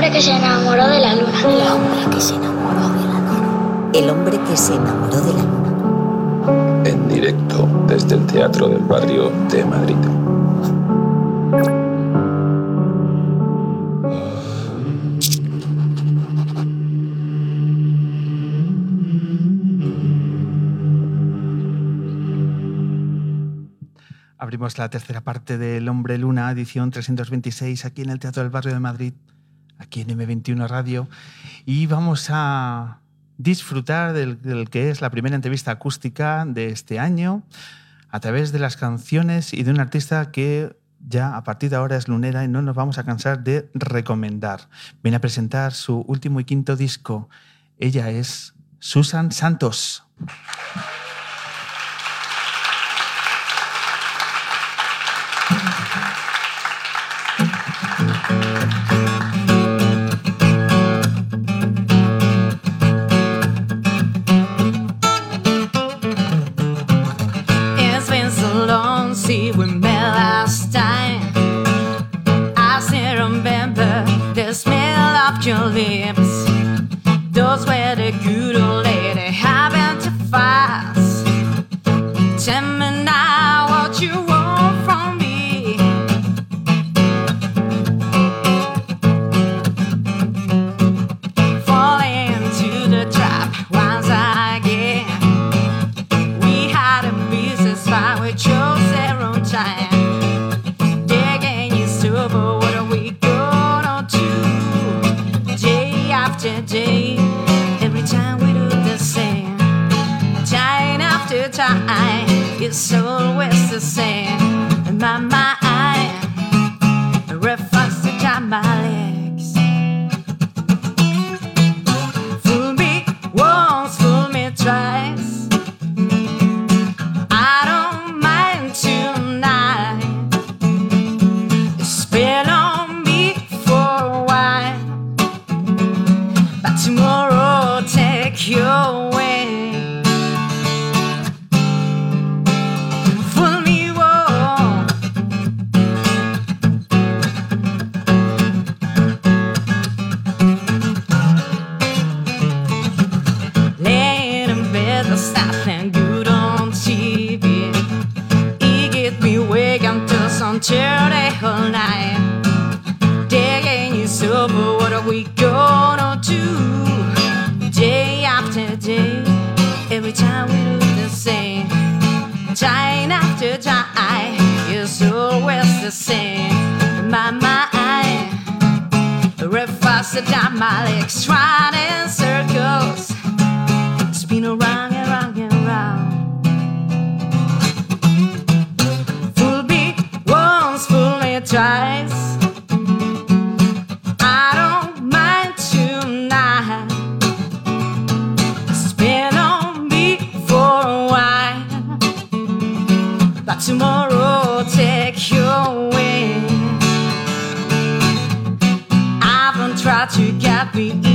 hombre que se enamoró de la luna. El hombre que se enamoró de la luna. El hombre que se enamoró de la luna. En directo desde el Teatro del Barrio de Madrid. Abrimos la tercera parte del Hombre Luna, edición 326, aquí en el Teatro del Barrio de Madrid, aquí en M21 Radio, y vamos a disfrutar del, que es la primera entrevista acústica de este año a través de las canciones y de un artista que ya a partir de ahora es lunera y no nos vamos a cansar de recomendar. Viene a presentar su último y quinto disco. Ella es Susan Santos. I don't mind tonight. Spin on me for a while, but tomorrow take you away. I haven't tried to get me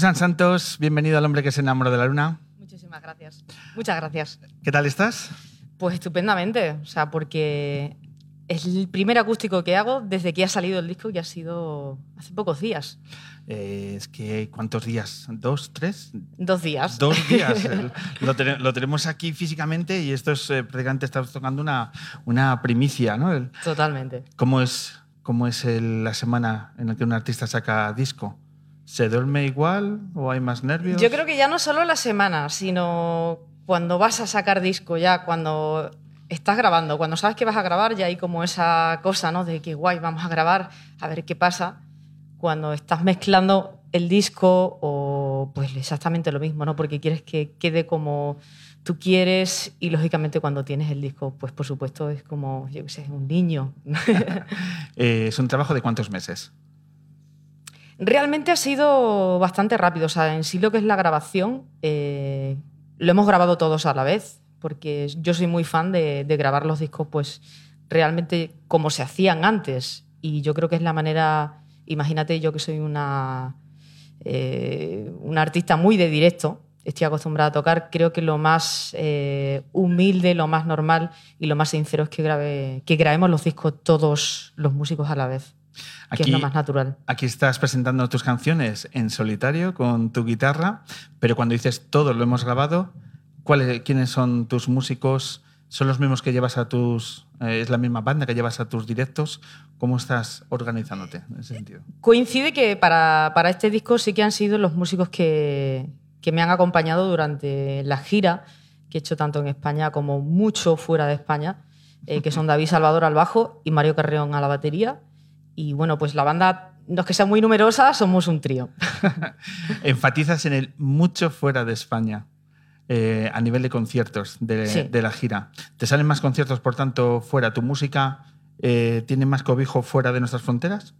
Susan Santos, bienvenido al hombre que se enamoró de la luna. Muchísimas gracias. Muchas gracias. ¿Qué tal estás? Pues estupendamente, o sea, porque es el primer acústico que hago desde que ha salido el disco, que ha sido hace pocos días. Eh, es que, ¿cuántos días? ¿Dos? ¿Tres? Dos días. Dos días. Lo, tene- lo tenemos aquí físicamente y esto es eh, prácticamente estamos tocando una, una primicia, ¿no? El- Totalmente. ¿Cómo es, cómo es el- la semana en la que un artista saca disco? ¿Se duerme igual o hay más nervios? Yo creo que ya no solo la semana, sino cuando vas a sacar disco, ya cuando estás grabando, cuando sabes que vas a grabar, ya hay como esa cosa, ¿no? De que guay, vamos a grabar, a ver qué pasa. Cuando estás mezclando el disco o pues exactamente lo mismo, ¿no? Porque quieres que quede como tú quieres y lógicamente cuando tienes el disco, pues por supuesto es como, yo qué sé, un niño. Eh, ¿Es un trabajo de cuántos meses? Realmente ha sido bastante rápido. O sea, en sí lo que es la grabación, eh, lo hemos grabado todos a la vez, porque yo soy muy fan de, grabar los discos, pues realmente como se hacían antes. Y yo creo que es la manera. Imagínate, yo que soy una, eh, una artista muy de directo, estoy acostumbrada a tocar. Creo que lo más eh, humilde, lo más normal y lo más sincero es que, grabe, que grabemos los discos todos los músicos a la vez, que es lo más natural. Aquí estás presentando tus canciones en solitario con tu guitarra, pero cuando dices todo lo hemos grabado, ¿cuáles, ¿quiénes son tus músicos? ¿Son los mismos que llevas a tus... eh, es la misma banda que llevas a tus directos? ¿Cómo estás organizándote en ese sentido? Coincide que para, para este disco sí que han sido los músicos que, que me han acompañado durante la gira que he hecho tanto en España como mucho fuera de España, eh, que son David Salvador al bajo y Mario Carreón a la batería. Y bueno, pues la banda, no es que sea muy numerosa, somos un trío. Enfatizas en el mucho fuera de España. eh, a nivel de conciertos de, Sí. de la gira. ¿Te salen más conciertos, por tanto, fuera? ¿Tu música eh, tiene más cobijo fuera de nuestras fronteras?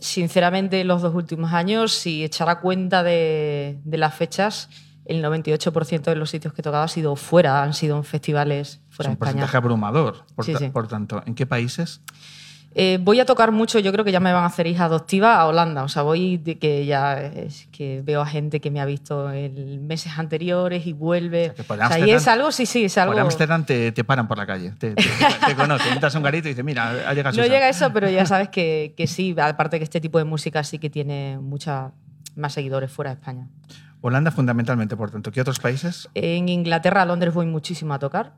Sinceramente, los dos últimos años, si echara cuenta de, de las fechas, el 98% de los sitios que he tocado ha sido fuera, han sido en festivales Es fuera de un España. porcentaje abrumador. Por, Sí, ta- sí. por tanto, ¿en qué países? Eh, voy a tocar mucho, yo creo que ya me van a hacer hija adoptiva a Holanda. O sea, voy de que ya es que veo a gente que me ha visto en meses anteriores y vuelve. O sea, que por O sea, y Ámsterdam- es algo, sí, sí, es algo. Por Ámsterdam te, te paran por la calle, te, te, te conocen, un garito y dices, mira, ha llegado No Susan". llega eso, pero ya sabes que, que sí, aparte que este tipo de música sí que tiene mucha más seguidores fuera de España. Holanda fundamentalmente, por tanto. ¿Qué otros países? En Inglaterra, Londres voy muchísimo a tocar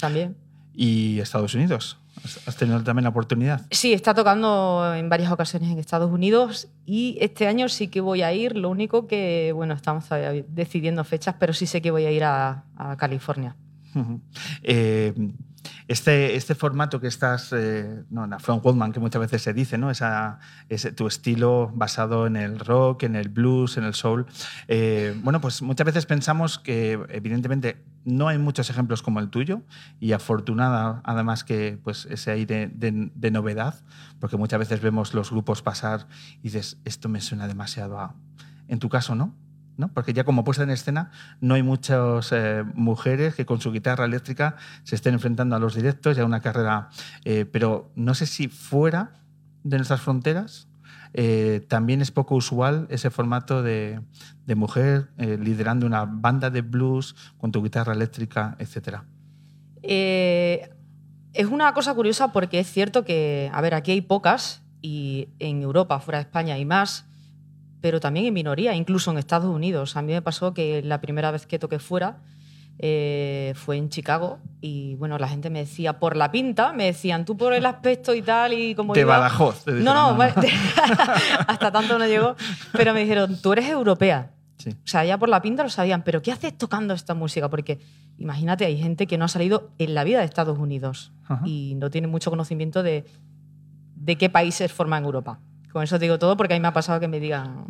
también. Y Estados Unidos. ¿Has- ¿Has tenido también la oportunidad? Sí, está tocando en varias ocasiones en Estados Unidos y este año sí que voy a ir. Lo único que, bueno, estamos decidiendo fechas, pero sí sé que voy a ir a, a California. Eh, este, este formato que estás, eh, no, la From Goldman, que muchas veces se dice, ¿no? Esa, ese, tu estilo basado en el rock, en el blues, en el soul. eh, bueno, pues muchas veces pensamos que, evidentemente, no hay muchos ejemplos como el tuyo y afortunada, además, que pues, ese aire de, de novedad, porque muchas veces vemos los grupos pasar y dices, esto me suena demasiado a. En tu caso, ¿no? Porque ya como puesta en escena no hay muchas eh, mujeres que con su guitarra eléctrica se estén enfrentando a los directos y a una carrera. eh, pero no sé si fuera de nuestras fronteras eh, también es poco usual ese formato de, mujer liderando una banda de blues con tu guitarra eléctrica, etc. Es una cosa curiosa porque es cierto que, a ver, aquí hay pocas y en Europa, fuera de España, hay más, pero también en minoría, incluso en Estados Unidos. A mí me pasó que la primera vez que toqué fuera eh, fue en Chicago y, bueno, la gente me decía, por la pinta, me decían, tú por el aspecto y tal, y como De iba- Badajoz. te No, no, hasta tanto no llegó, pero me dijeron, tú eres europea. Sí. O sea, ya por la pinta lo sabían, pero ¿qué haces tocando esta música? Porque imagínate, hay gente que no ha salido en la vida de Estados Unidos Ajá. y no tiene mucho conocimiento de, de qué países forman Europa. Con eso te digo todo porque a mí me ha pasado que me digan...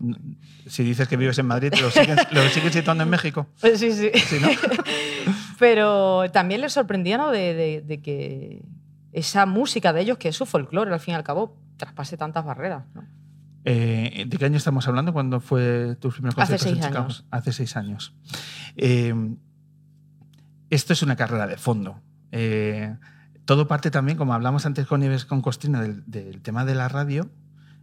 Si dices que vives en Madrid, ¿lo siguen, lo siguen situando en México? Pues sí, sí. Sí, ¿no? Pero también les sorprendía ¿no? de, de- de que esa música de ellos, que es su folclore al fin y al cabo, traspase tantas barreras. ¿no? Eh, ¿De qué año estamos hablando? ¿Cuándo fue tus primeros Hace conciertos en seis Chicago? años. Hace seis años. Eh, esto es una carrera de fondo. Eh, todo parte también, como hablamos antes con Nieves con Costina, del, del tema de la radio.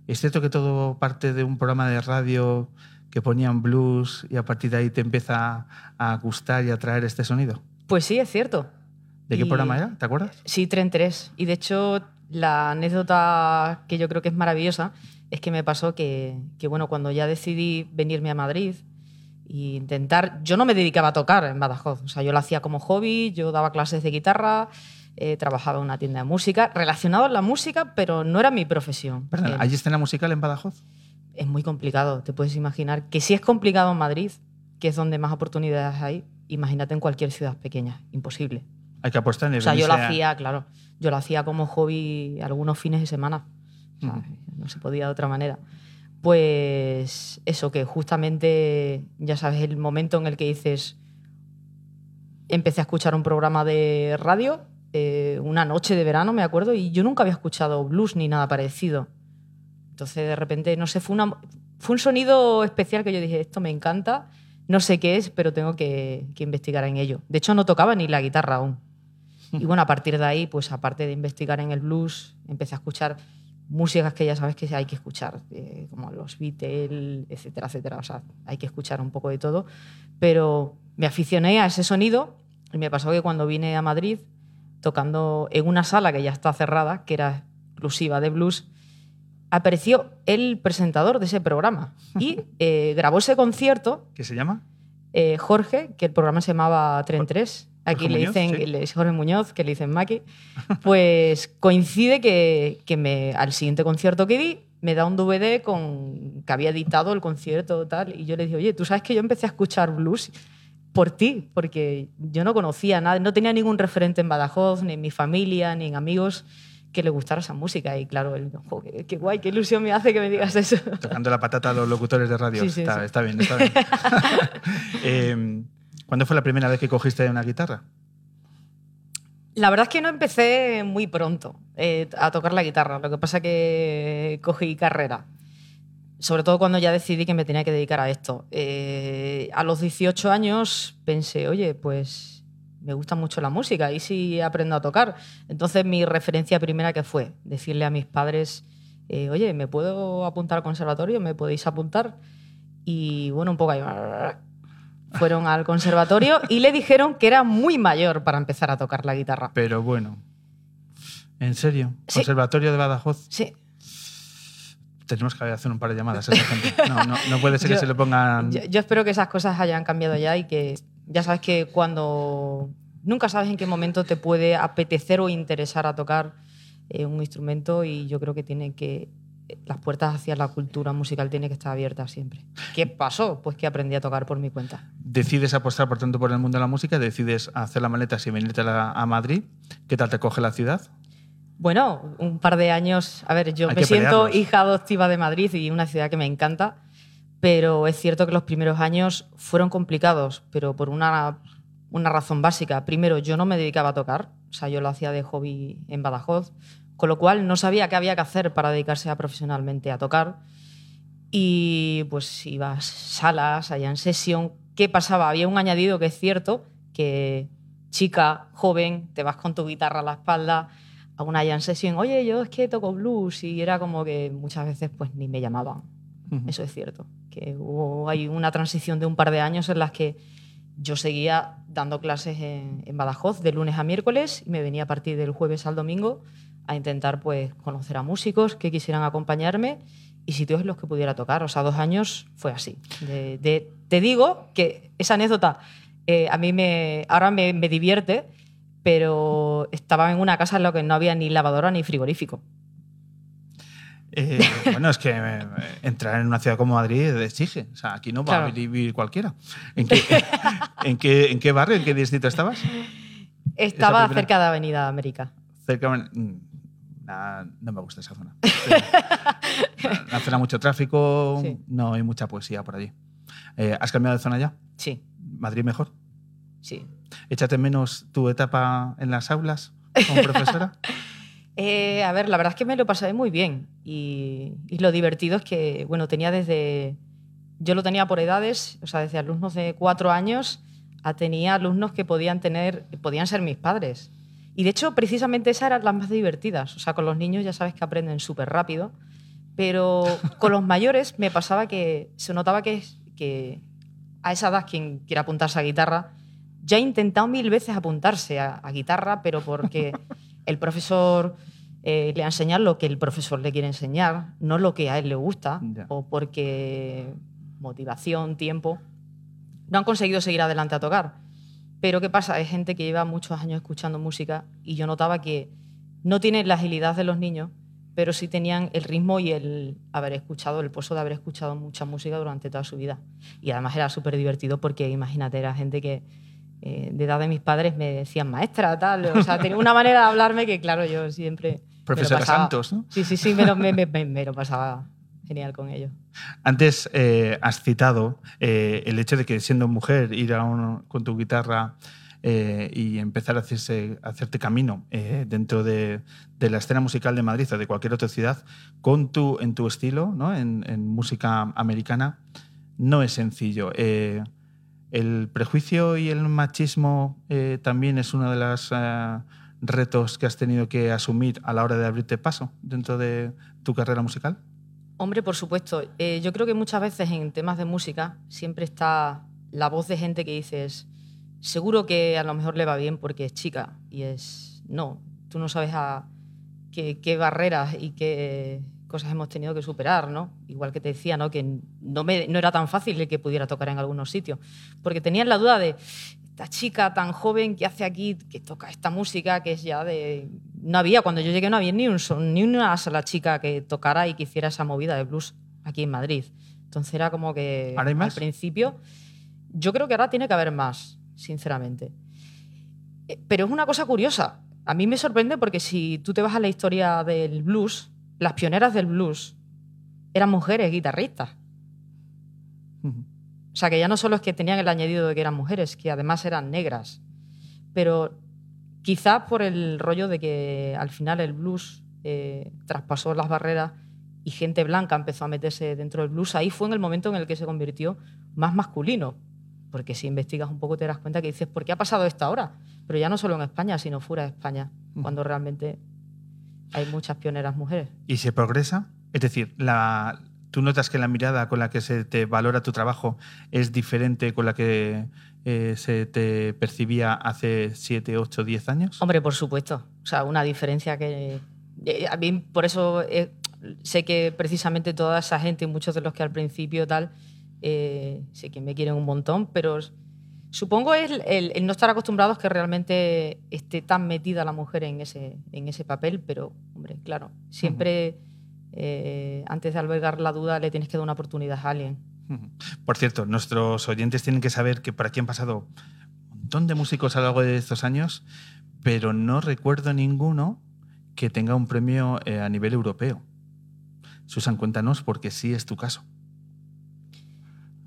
¿Es cierto que todo parte de un programa de radio que ponían blues y a partir de ahí te empieza a gustar y a atraer este sonido? Pues sí, es cierto. ¿De qué Y- programa era? ¿Te acuerdas? Sí, Tren 3. Y de hecho, la anécdota que yo creo que es maravillosa es que me pasó que, que, bueno, cuando ya decidí venirme a Madrid e intentar. Yo no me dedicaba a tocar en Badajoz. O sea, yo lo hacía como hobby, yo daba clases de guitarra, eh, trabajaba en una tienda de música, relacionado a la música, pero no era mi profesión. Perdón, Eh, ¿hay escena musical en Badajoz? es muy complicado, te puedes imaginar. Que si es complicado en Madrid, que es donde más oportunidades hay, imagínate en cualquier ciudad pequeña. Imposible. Hay que apostar en O sea, yo lo hacía, claro, yo lo hacía como hobby algunos fines de semana. O sea. No se podía de otra manera. Pues eso, que justamente, ya sabes, el momento en el que dices, empecé a escuchar un programa de radio, eh, una noche de verano, me acuerdo, y yo nunca había escuchado blues ni nada parecido. Entonces, de repente, no sé, fue, una, fue un sonido especial que yo dije, esto me encanta, no sé qué es, pero tengo que, que investigar en ello. De hecho, no tocaba ni la guitarra aún. Y bueno, a partir de ahí, pues aparte de investigar en el blues, empecé a escuchar músicas que ya sabes que hay que escuchar, eh, como los Beatles, etcétera, etcétera. O sea, hay que escuchar un poco de todo. Pero me aficioné a ese sonido y me pasó que cuando vine a Madrid, tocando en una sala que ya está cerrada, que era exclusiva de blues, apareció el presentador de ese programa y eh, grabó ese concierto ¿Qué se llama? eh, Jorge, que el programa se llamaba Tren 3. Aquí Jorge le Muñoz, dicen sí. le- Jorge Muñoz, que le dicen Maki. Pues coincide que, que me, al siguiente concierto que di, me da un DVD con que había editado el concierto tal. Y yo le dije, oye, tú sabes que yo empecé a escuchar blues por ti, porque yo no conocía nada, no tenía ningún referente en Badajoz, ni en mi familia, ni en amigos que le gustara esa música. Y claro, él, "Jo, qué, qué guay, qué ilusión me hace que me digas eso. Tocando la patata a los locutores de radio. Sí, sí, está, sí. está bien, está bien. Eh, ¿Cuándo fue la primera vez que cogiste una guitarra? La verdad es que no empecé muy pronto eh, a tocar la guitarra. Lo que pasa que cogí carrera. Sobre todo cuando ya decidí que me tenía que dedicar a esto. Eh, a los 18 años pensé, oye, pues me gusta mucho la música y si aprendo a tocar. Entonces mi referencia primera que fue decirle a mis padres, eh, oye, ¿me puedo apuntar al conservatorio? ¿Me podéis apuntar? Y bueno, un poco ahí fueron al conservatorio y le dijeron que era muy mayor para empezar a tocar la guitarra. Pero bueno. ¿En serio? Sí. Conservatorio de Badajoz. Sí, Tenemos que hacer un par de llamadas a esa gente. No, no, no puede ser que se le pongan. yo, yo espero que esas cosas hayan cambiado ya y que ya sabes que cuando nunca sabes en qué momento te puede apetecer o interesar a tocar eh, un instrumento y yo creo que tiene que las puertas hacia la cultura musical tienen que estar abiertas siempre. ¿Qué pasó? Pues que aprendí a tocar por mi cuenta. Decides apostar, por tanto, por el mundo de la música, decides hacer la maleta y venirte a, la- a Madrid. ¿Qué tal te coge la ciudad? Bueno, un par de años. A ver, yo Hay me siento hija adoptiva de Madrid y una ciudad que me encanta, pero es cierto que los primeros años fueron complicados, pero por una, una razón básica. Primero, yo no me dedicaba a tocar, o sea, yo lo hacía de hobby en Badajoz, con lo cual no sabía qué había que hacer para dedicarse a profesionalmente a tocar. Y pues iba a salas, allá en sesión. ¿Qué pasaba? Había un añadido que es cierto, que chica, joven, te vas con tu guitarra a la espalda a una jam session, oye, yo es que toco blues y era como que muchas veces pues ni me llamaban. Eso es cierto. Que hubo hay una transición de un par de años en las que yo seguía dando clases en, en Badajoz de lunes a miércoles y me venía a partir del jueves al domingo a intentar pues conocer a músicos que quisieran acompañarme y sitios en los que pudiera tocar. O sea, dos años fue así. De- de- te digo que esa anécdota eh, a mí me, ahora me, me divierte, pero estaba en una casa en la que no había ni lavadora ni frigorífico. Eh, bueno, es que eh, entrar en una ciudad como Madrid exige. O sea, aquí no va a vivir cualquiera. ¿En qué, en, qué, ¿En qué barrio, en qué distrito estabas? Estaba primera- cerca de Avenida América. Cerca. mm, nah, no me gusta esa zona. Una zona mucho tráfico, Sí. no hay mucha poesía por allí. Eh, ¿Has cambiado de zona ya? Sí, ¿Madrid mejor? Sí. ¿Échate menos tu etapa en las aulas como profesora? Eh, a ver, la verdad es que me lo pasé muy bien y, y lo divertido es que, bueno, tenía desde, yo lo tenía por edades, o sea, desde alumnos de cuatro años a tenía alumnos que podían tener, podían ser mis padres. Y de hecho, precisamente esas eran las más divertidas. O sea, con los niños ya sabes que aprenden súper rápido, Pero con los mayores me pasaba que se notaba que, que a esa edad quien quiera apuntarse a guitarra ya ha intentado mil veces apuntarse a, a guitarra, pero porque el profesor eh, le ha enseñado lo que el profesor le quiere enseñar, no lo que a él le gusta, Ya. o porque motivación, tiempo, no han conseguido seguir adelante a tocar. Pero ¿qué pasa? Hay gente que lleva muchos años escuchando música y yo notaba que no tienen la agilidad de los niños, pero sí tenían el ritmo y el haber escuchado, el pozo de haber escuchado mucha música durante toda su vida. Y además era súper divertido porque imagínate, era gente que eh, de edad de mis padres me decían maestra, tal. O sea, tenía una manera de hablarme que, claro, yo siempre. Profesora pasaba- Santos, ¿no? Sí, sí, sí, me lo, me- me- me- lo pasaba genial con ellos. Antes eh, has citado eh, el hecho de que siendo mujer ir a un- con tu guitarra eh, y empezar a, hacerse, a hacerte camino eh, dentro de, de la escena musical de Madrid o de cualquier otra ciudad con tu, en tu estilo, ¿no? en, en música americana, no es sencillo. Eh, el prejuicio y el machismo eh, también es uno de los eh, retos que has tenido que asumir a la hora de abrirte paso dentro de tu carrera musical. Hombre, por supuesto. Eh, yo creo que muchas veces en temas de música siempre está la voz de gente que dices, seguro que a lo mejor le va bien porque es chica. Y es, no, tú no sabes a qué, qué barreras y qué cosas hemos tenido que superar, ¿no? Igual que te decía, ¿no? Que no, me, no era tan fácil el que pudiera tocar en algunos sitios. Porque tenían la duda de, esta chica tan joven que hace aquí, que toca esta música, que es ya de... No había, cuando yo llegué no había ni, un, son- ni una sola chica que tocara y que hiciera esa movida de blues aquí en Madrid. Entonces era como que ¿Ahora hay más? al principio, yo creo que ahora tiene que haber más, sinceramente. Eh, Pero es una cosa curiosa. A mí me sorprende porque si tú te vas a la historia del blues, las pioneras del blues eran mujeres guitarristas. O sea, que ya no solo es que tenían el añadido de que eran mujeres, que además eran negras. Pero quizás por el rollo de que al final el blues eh, traspasó las barreras y gente blanca empezó a meterse dentro del blues, ahí fue en el momento en el que se convirtió más masculino. Porque si investigas un poco te das cuenta que dices, ¿por qué ha pasado esto ahora? Pero ya no solo en España, sino fuera de España, cuando realmente hay muchas pioneras mujeres. y se progresa. Es decir, la, tú notas que la mirada con la que se te valora tu trabajo es diferente con la que eh, se te percibía hace 7, 8, 10 años. Hombre, por supuesto. O sea, una diferencia que. eh, A mí, por eso eh, sé que precisamente toda esa gente y muchos de los que al principio tal, eh, sé que me quieren un montón, pero supongo es el, el- el no estar acostumbrados que realmente esté tan metida la mujer en ese, en ese papel, pero, hombre, claro, siempre eh, antes de albergar la duda le tienes que dar una oportunidad a alguien. Por cierto, nuestros oyentes tienen que saber que por aquí han pasado un montón de músicos a lo largo de estos años, pero no recuerdo ninguno que tenga un premio eh, a nivel europeo. Susan, cuéntanos porque sí es tu caso.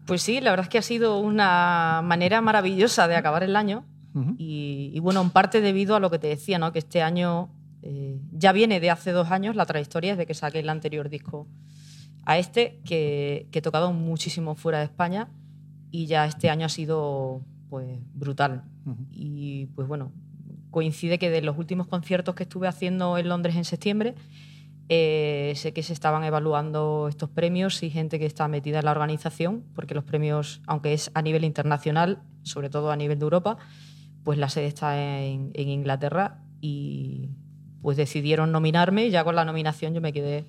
Pues sí, la verdad es que ha sido una manera maravillosa de acabar el año. Y, y bueno, en parte debido a lo que te decía, ¿no? que este año eh, ya viene de hace dos años la trayectoria desde que saqué el anterior disco a este, que, que he tocado muchísimo fuera de España y ya este año ha sido pues brutal. Y pues bueno, coincide que de los últimos conciertos que estuve haciendo en Londres en septiembre, eh, sé que se estaban evaluando estos premios y gente que está metida en la organización, porque los premios, aunque es a nivel internacional, sobre todo a nivel de Europa, pues la sede está en, en Inglaterra y pues decidieron nominarme y ya con la nominación yo me quedé,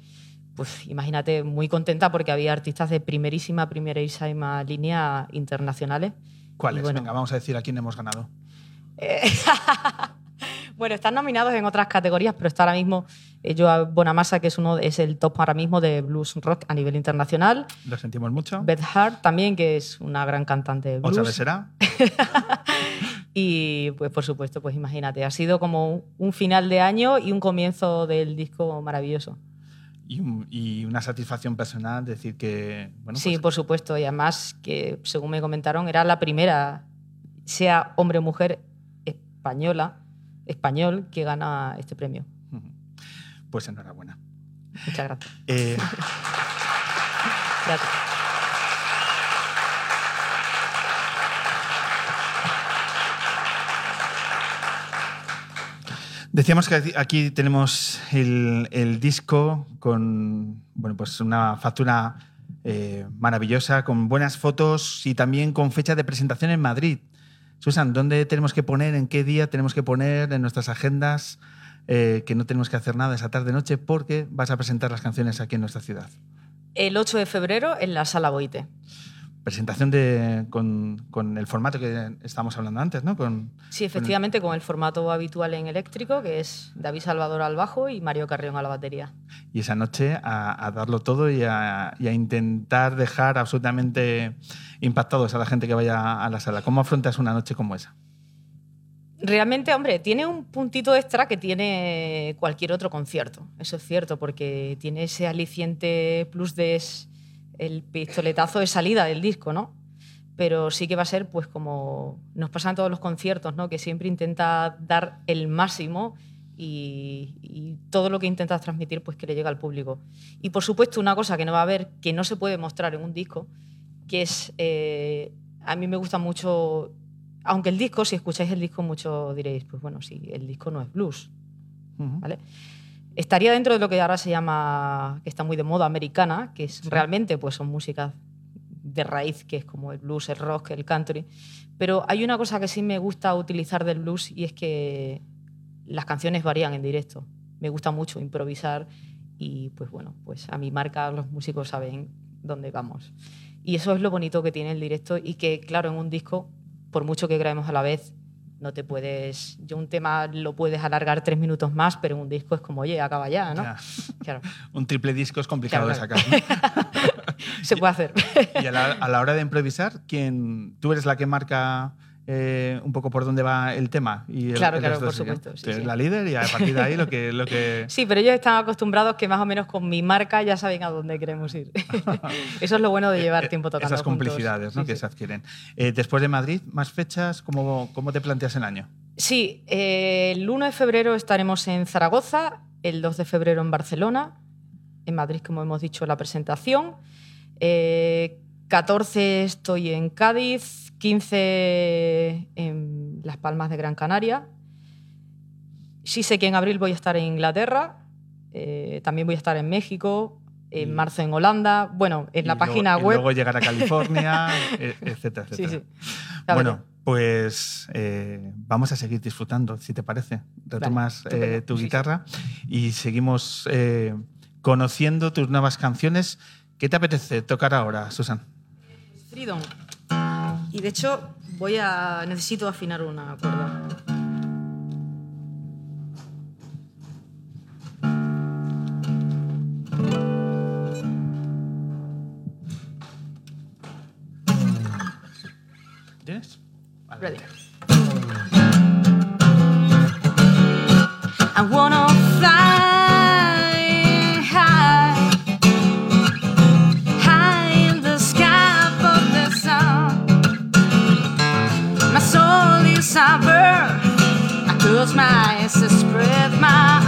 pues imagínate, muy contenta porque había artistas de primerísima, primerísima línea internacionales. ¿Cuáles? Bueno. Venga, vamos a decir a quién hemos ganado. Eh, bueno, están nominados en otras categorías, pero está ahora mismo eh, Joao Bonamassa, que es uno es el top ahora mismo de blues rock a nivel internacional. Lo sentimos mucho. Beth Hart también, que es una gran cantante de Otra vez blues. será. Y pues por supuesto, pues imagínate, ha sido como un- un final de año y un comienzo del disco maravilloso. Y, un- y una satisfacción personal decir que. Bueno, sí, pues, por supuesto. Y además que, según me comentaron, era la primera, sea hombre o mujer española, español, que gana este premio. pues enhorabuena. Muchas gracias. Eh, Gracias. Decíamos que aquí- aquí tenemos el, el disco con bueno, pues una factura eh, maravillosa, con buenas fotos y también con fecha de presentación en Madrid. Susan, ¿dónde tenemos que poner, en qué día tenemos que poner en nuestras agendas eh, que no tenemos que hacer nada esa tarde-noche porque vas a presentar las canciones aquí en nuestra ciudad? El 8 de febrero en la Sala Boite. Presentación de, con, con el formato que estábamos hablando antes, ¿no? Con, Sí, efectivamente, con el formato habitual en eléctrico, que es David Salvador al bajo y Mario Carrión a la batería. y esa noche a, a darlo todo y a, y a intentar dejar absolutamente impactados a la gente que vaya a la sala. ¿Cómo afrontas una noche como esa? Realmente, hombre, tiene un puntito extra que tiene cualquier otro concierto. Eso es cierto, porque tiene ese aliciente plus de es- el pistoletazo de salida del disco, ¿no? Pero sí que va a ser, pues, como nos pasa en todos los conciertos, ¿no? Que siempre intenta dar el máximo y, y todo lo que intentas transmitir, pues, que le llega al público. Y, por supuesto, una cosa que no va a haber, que no se puede mostrar en un disco, que es, eh, a mí me gusta mucho, aunque el disco, si escucháis el disco mucho diréis, pues bueno, sí, el disco no es blues. ¿vale? Estaría dentro de lo que ahora se llama, que está muy de moda, americana, que es realmente pues son músicas de raíz, que es como el blues, el rock, el country. Pero hay una cosa que sí me gusta utilizar del blues y es que las canciones varían en directo. Me gusta mucho improvisar y pues bueno, pues a mi marca los músicos saben dónde vamos. Y eso es lo bonito que tiene el directo y que claro, en un disco, por mucho que grabemos a la vez, no te puedes, yo un tema lo puedes alargar tres minutos más, pero un disco es como, oye, acaba ya, ¿no? Ya. Claro, Un triple disco es complicado Claro, de sacar. ¿no? se puede hacer. y a la, a la hora de improvisar, ¿quién, ¿tú eres la que marca eh, un poco por dónde va el tema? Y el- Claro, el claro, por supuesto, sí, la líder y a partir de ahí lo que... Lo que... Sí, pero ellos están acostumbrados que más o menos con mi marca ya saben a dónde queremos ir. Eso es lo bueno de llevar tiempo tocando Esas juntos. complicidades ¿no? Sí, que se adquieren. Eh, después de Madrid, ¿más fechas? ¿Cómo, ¿Cómo te planteas el año? Sí, eh, el 1 de febrero estaremos en Zaragoza, el 2 de febrero en Barcelona, en Madrid, como hemos dicho, la presentación. Eh, 14 estoy en Cádiz, 15 en Las Palmas de Gran Canaria. Sí sé que en abril voy a estar en Inglaterra, eh, también voy a estar en México, en Y- marzo en Holanda, bueno, en la Y luego- página y web. luego llegar a California, etcétera, Sí, etcétera. sí. Ya Bueno, pues eh, vamos a seguir disfrutando, si te parece. Retomas eh, tu Sí, sí. guitarra y seguimos conociendo tus nuevas canciones. ¿Qué te apetece tocar ahora, Susan? Freedom. Y de hecho, voy a. necesito afinar una cuerda. ¿Tienes? Ready. I wanna I close my eyes and spread my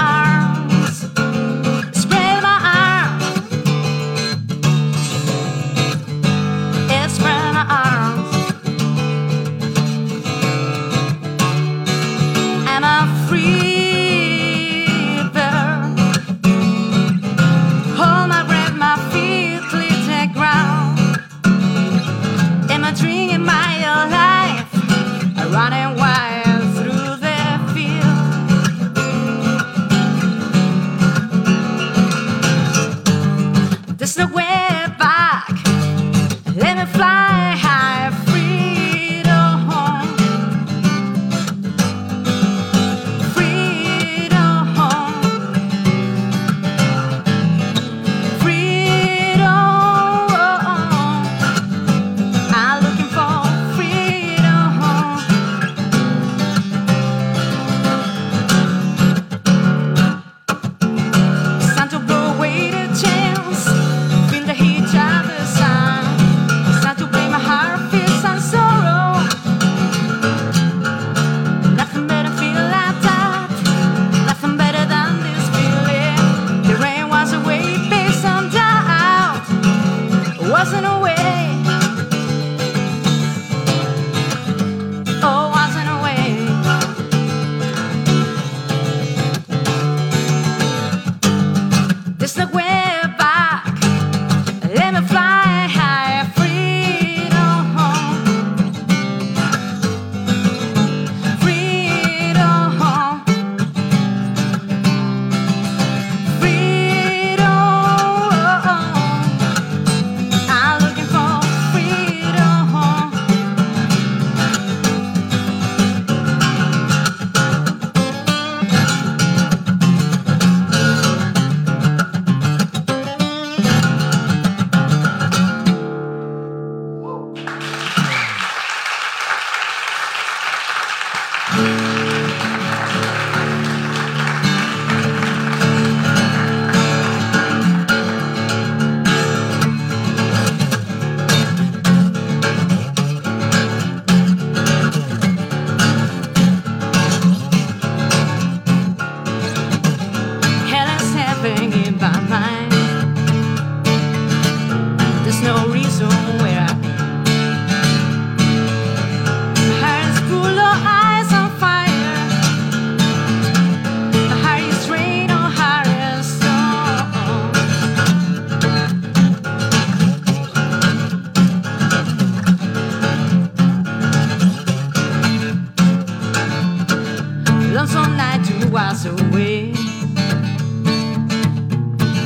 miles away.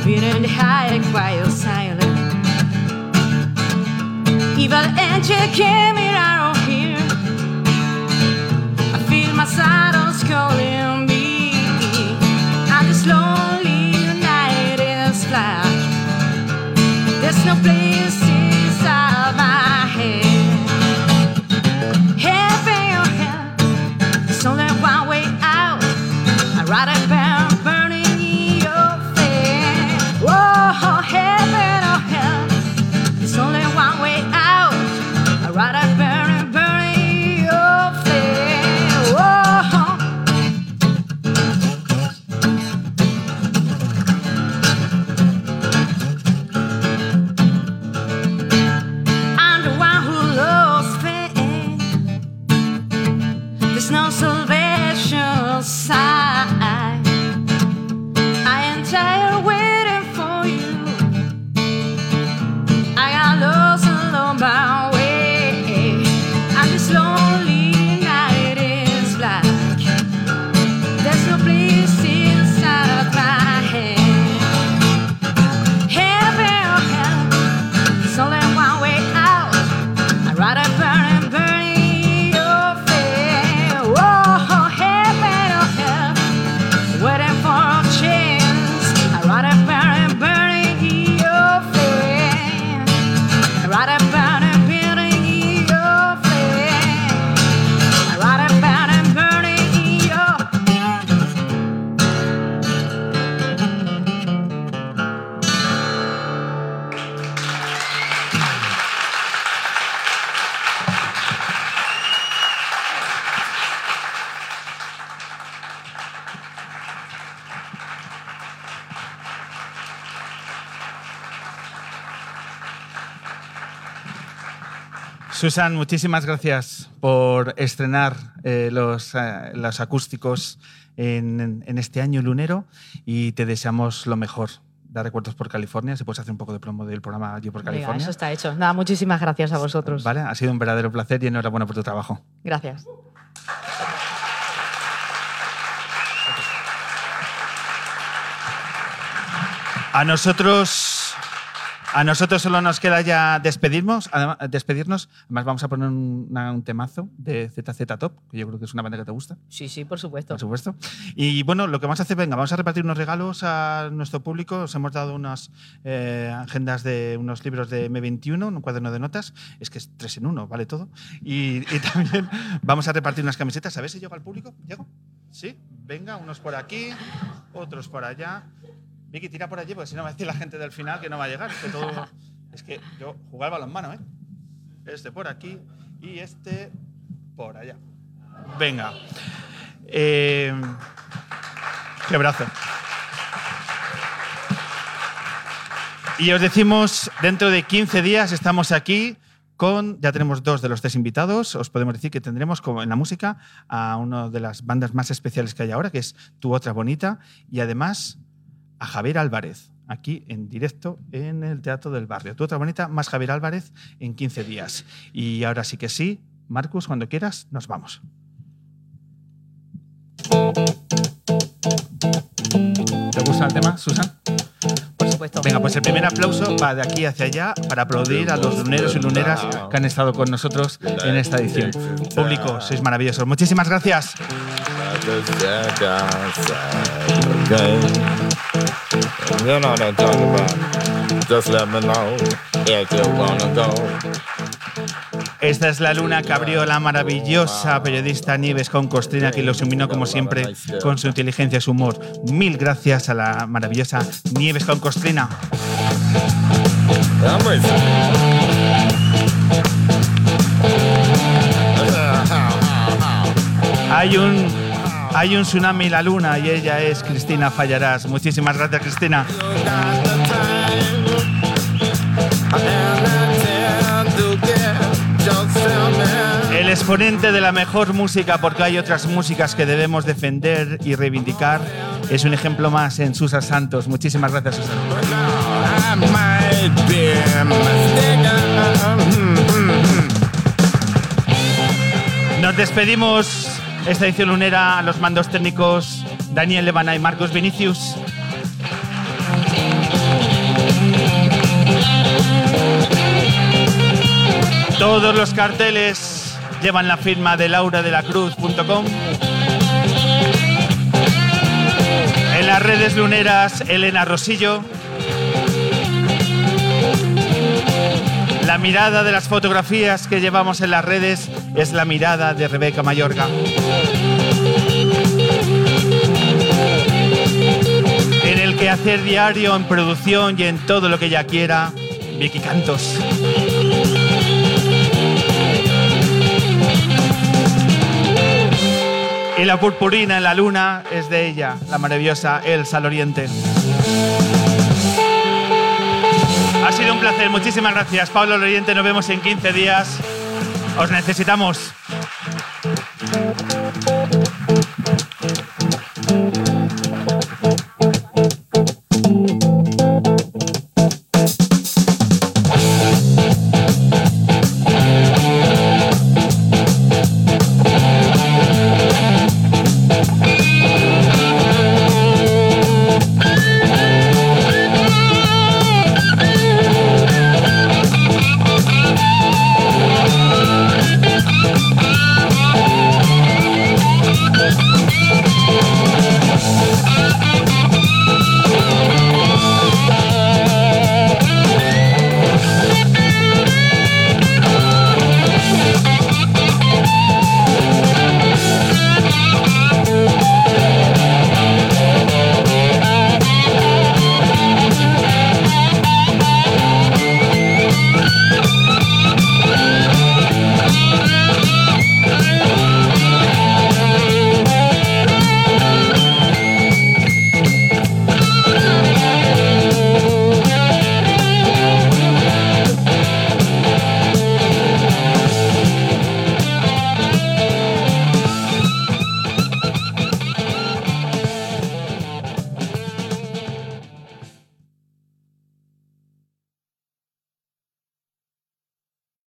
Feeling high while silent. Evil angel came around here. I feel my saddle's calling me. And this lonely night is black. There's no place. Susan, muchísimas gracias por estrenar eh, los, eh, los acústicos en, en este año lunero y te deseamos lo mejor. Da recuerdos por California, si puedes hacer un poco de promo del programa Yo por Venga, California. eso está hecho. Nada, muchísimas gracias a vosotros. Vale, ha sido un verdadero placer y enhorabuena por tu trabajo. Gracias. A nosotros, a nosotros solo nos queda ya despedirnos. Además, despedirnos. Además, vamos a poner un, una- un temazo de ZZ Top, que yo creo que es una banda que te gusta. Sí, sí, por supuesto. Por supuesto. Y bueno, lo que vamos a hacer, venga, vamos a repartir unos regalos a nuestro público. Os hemos dado unas eh, agendas de unos libros de M21, un cuaderno de notas. Es que es tres en uno, vale todo. Y, y también vamos a repartir unas camisetas. A ver si llego al público. ¿Llego? Sí. Venga, unos por aquí, otros por allá. Vicky, tira por allí, porque si no va a decir la gente del final que no va a llegar. Es que, yo jugar balonmano, ¿eh? Este por aquí y este por allá. Venga. Eh, qué brazo. Y os decimos, dentro de 15 días estamos aquí con, ya tenemos dos de los tres invitados, os podemos decir que tendremos como en la música a una de las bandas más especiales que hay ahora, que es Tu Otra Bonita, y además a Javier Álvarez, aquí en directo en el Teatro del Barrio. Tu Otra Bonita más Javier Álvarez en 15 días. Y ahora sí que sí, Marcus, cuando quieras, nos vamos. ¿Te gusta el tema, Susan? Por supuesto. Venga, pues el primer aplauso va de aquí hacia allá para aplaudir a los luneros y luneras que han estado con nosotros en esta edición. Público, sois maravillosos. Muchísimas gracias. Esta es la luna que abrió la maravillosa periodista Nieves con Costrina, que los iluminó como siempre con su inteligencia y su humor. Mil gracias a la maravillosa Nieves con Costrina. Hay un, hay un tsunami en la luna y ella es Cristina Fallarás. Muchísimas gracias, Cristina. El exponente de la mejor música, porque hay otras músicas que debemos defender y reivindicar, es un ejemplo más en Susa Santos. Muchísimas gracias, mistaken. Nos despedimos esta edición lunera los mandos técnicos Daniel Levana y Marcos Vinicius. Todos los carteles llevan la firma de lauradelacruz.com. En las redes luneras, Elena Rosillo. La mirada de las fotografías que llevamos en las redes es la mirada de Rebeca Mayorga. Quehacer diario, en producción y en todo lo que ella quiera, Vicky Cantos. Y la purpurina en la luna es de ella, la maravillosa Elsa Loriente. Ha sido un placer, muchísimas gracias. Pablo Loriente, nos vemos en 15 días. Os necesitamos.